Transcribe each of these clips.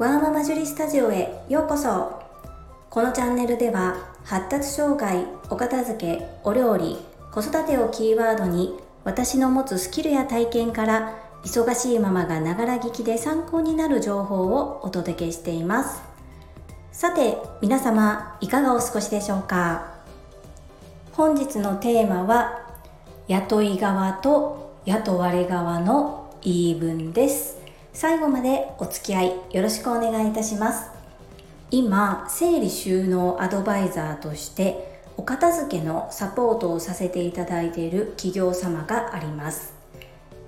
ワーママジュリスタジオへようこそ。このチャンネルでは発達障害お片付けお料理子育てをキーワードに私の持つスキルや体験から忙しいママがながら聞きで参考になる情報をお届けしています。さて皆様いかがお過ごしでしょうか？本日のテーマは雇い側と雇われ側の言い分です。最後までお付き合いよろしくお願いいたします。今整理収納アドバイザーとしてお片付けのサポートをさせていただいている企業様があります。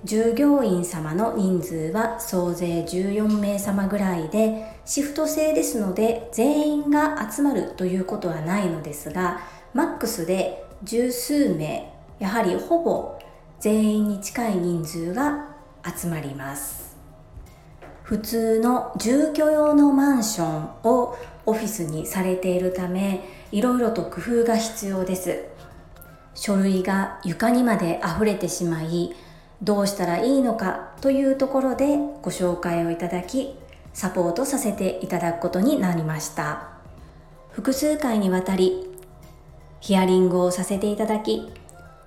従業員様の人数は総勢14名様ぐらいでシフト制ですので全員が集まるということはないのですがマックスで十数名やはりほぼ全員に近い人数が集まります。普通の住居用のマンションをオフィスにされているためいろいろと工夫が必要です。書類が床にまで溢れてしまいどうしたらいいのかというところでご紹介をいただきサポートさせていただくことになりました。複数回にわたりヒアリングをさせていただき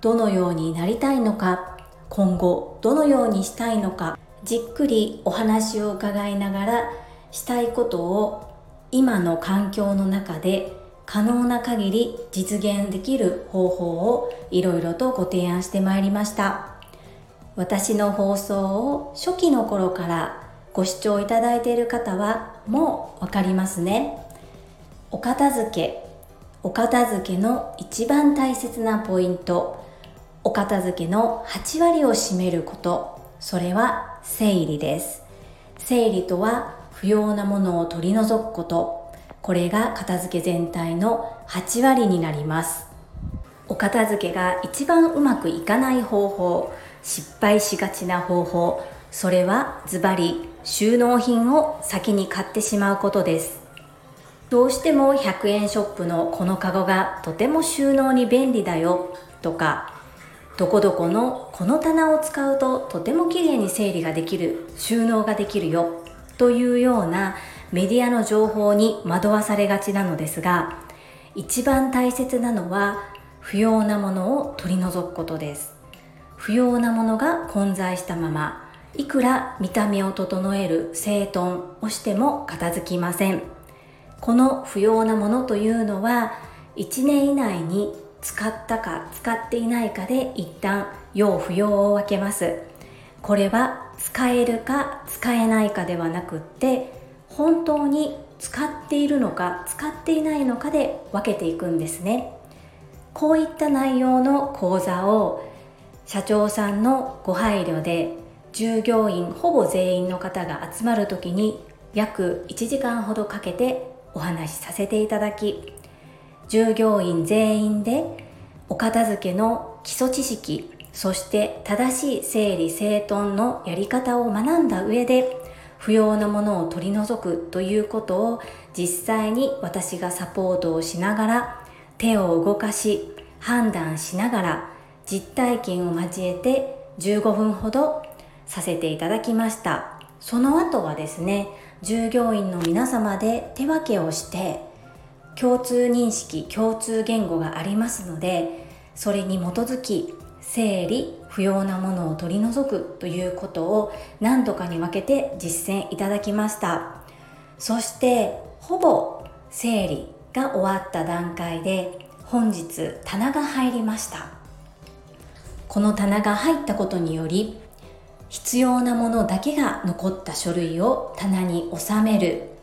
どのようになりたいのか今後どのようにしたいのかじっくりお話を伺いながらしたいことを今の環境の中で可能な限り実現できる方法をいろいろとご提案してまいりました。私の放送を初期の頃からご視聴いただいている方はもうわかりますね。お片付け。お片付けの一番大切なポイント。お片付けの8割を占めること。それは整理です。整理とは不要なものを取り除くこと。これが片付け全体の8割になります。お片付けが一番うまくいかない方法。失敗しがちな方法。それはズバリ収納品を先に買ってしまうことです。どうしても100円ショップのこのカゴがとても収納に便利だよとかどこどこのこの棚を使うととても綺麗に整理ができる収納ができるよというようなメディアの情報に惑わされがちなのですが一番大切なのは不要なものを取り除くことです。不要なものが混在したままいくら見た目を整える整頓をしても片付きません。この不要なものというのは1年以内に使ったか使っていないかで一旦要不要を分けます。これは使えるか使えないかではなくって本当に使っているのか使っていないのかで分けていくんですね。こういった内容の講座を社長さんのご配慮で従業員ほぼ全員の方が集まる時に約1時間ほどかけてお話しさせていただき従業員全員でお片付けの基礎知識そして正しい整理整頓のやり方を学んだ上で不要なものを取り除くということを実際に私がサポートをしながら手を動かし判断しながら実体験を交えて15分ほどさせていただきました。その後はですね従業員の皆様で手分けをして共通認識共通言語がありますのでそれに基づき整理不要なものを取り除くということを何度かに分けて実践いただきました。そしてほぼ整理が終わった段階で本日棚が入りました。この棚が入ったことにより必要なものだけが残った書類を棚に収める。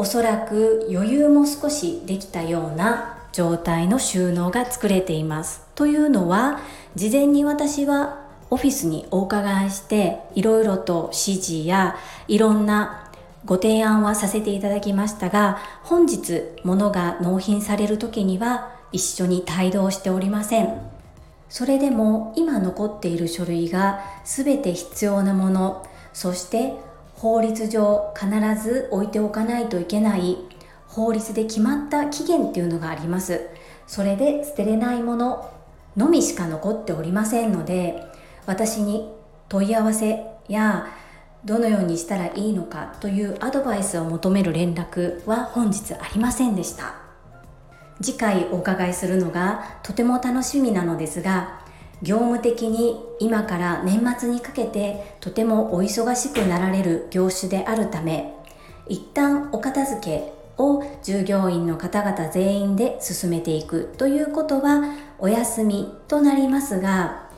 おそらく余裕も少しできたような状態の収納が作れています。というのは事前に私はオフィスにお伺いしていろいろと指示やいろんなご提案はさせていただきましたが本日物が納品される時には一緒に帯同しておりません。それでも今残っている書類が全て必要なものそして法律上必ず置いておかないといけない法律で決まった期限っていうのがあります。それで捨てれないもののみしか残っておりませんので私に問い合わせやどのようにしたらいいのかというアドバイスを求める連絡は本日ありませんでした。次回お伺いするのがとても楽しみなのですが業務的に今から年末にかけてとてもお忙しくなられる業種であるため一旦お片付けを従業員の方々全員で進めていくということはお休みとなりますが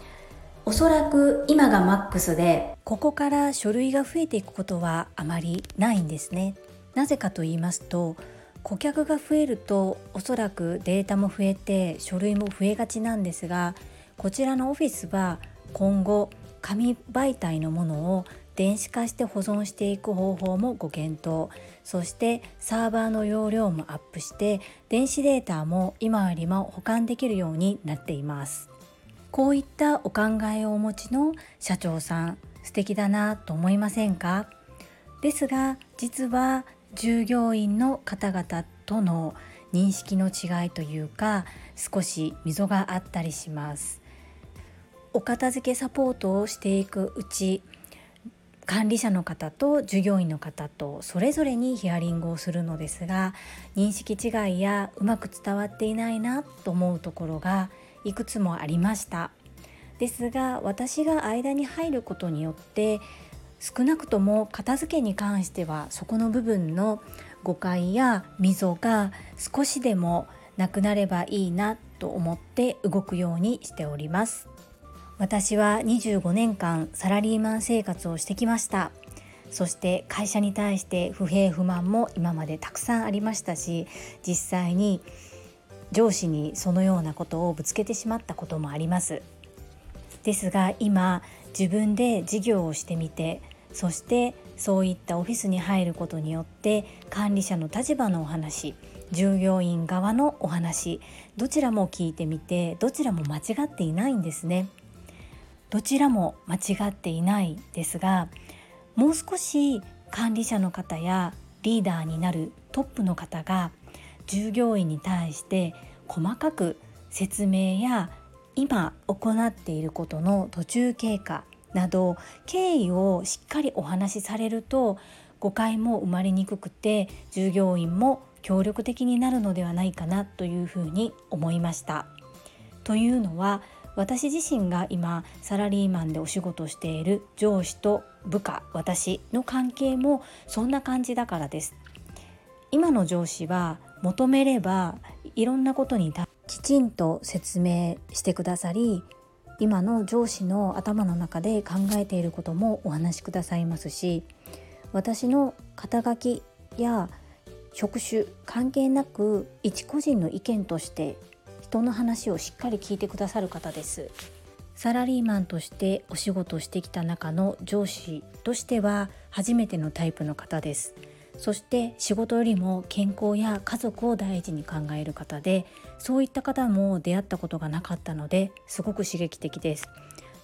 おそらく今がマックスでここから書類が増えていくことはあまりないんですね。なぜかと言いますと顧客が増えるとおそらくデータも増えて書類も増えがちなんですがこちらのオフィスは今後紙媒体のものを電子化して保存していく方法もご検討。そしてサーバーの容量もアップして電子データも今よりも保管できるようになっています。こういったお考えをお持ちの社長さん素敵だなと思いませんか？ですが実は従業員の方々との認識の違いというか少し溝があったりします。お片付けサポートをしていくうち管理者の方と従業員の方とそれぞれにヒアリングをするのですが認識違いやうまく伝わっていないなと思うところがいくつもありました。ですが私が間に入ることによって少なくとも片付けに関してはそこの部分の誤解や溝が少しでもなくなればいいなと思って動くようにしております。私は25年間サラリーマン生活をしてきました。そして会社に対して不平不満も今までたくさんありましたし実際に上司にそのようなことをぶつけてしまったこともあります。ですが今自分で事業をしてみてそしてそういったオフィスに入ることによって管理者の立場のお話従業員側のお話どちらも聞いてみてどちらも間違っていないんですね。どちらも間違っていないですがもう少し管理者の方やリーダーになるトップの方が従業員に対して細かく説明や今行っていることの途中経過など経緯をしっかりお話しされると誤解も生まれにくくて従業員も協力的になるのではないかなというふうに思いました。というのは私自身が今サラリーマンでお仕事している上司と部下私の関係もそんな感じだからです。今の上司は求めればいろんなことにきちんと説明してくださり今の上司の頭の中で考えていることもお話しくださいますし私の肩書きや職種関係なく一個人の意見として人の話をしっかり聞いてくださる方です。サラリーマンとしてお仕事してきた中の上司としては初めてのタイプの方です。そして仕事よりも健康や家族を第一に考える方でそういった方も出会ったことがなかったのですごく刺激的です。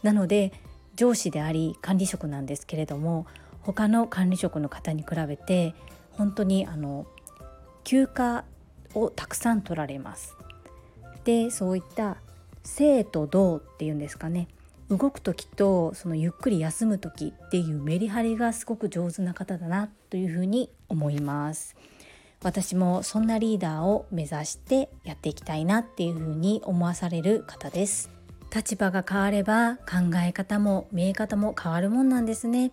なので上司であり管理職なんですけれども他の管理職の方に比べて本当にあの休暇をたくさん取られます。でそういった静と動っていうんですかね。動く時とそのゆっくり休む時っていうメリハリがすごく上手な方だなというふうに思います。私もそんなリーダーを目指してやっていきたいなっていうふうに思わされる方です。立場が変われば考え方も見え方も変わるもんなんですね。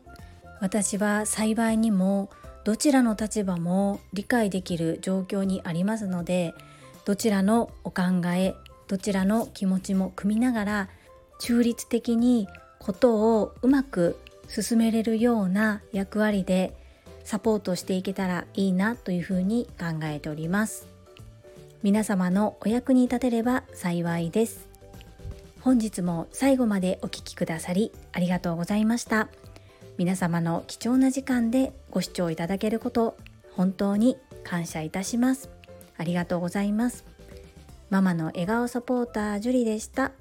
私は幸いにもどちらの立場も理解できる状況にありますのでどちらのお考えどちらの気持ちも組みながら中立的にことをうまく進めれるような役割でサポートしていけたらいいなというふうに考えております。皆様のお役に立てれば幸いです。本日も最後までお聴きくださりありがとうございました。皆様の貴重な時間でご視聴いただけること本当に感謝いたします。ありがとうございます。ママの笑顔サポータージュリでした。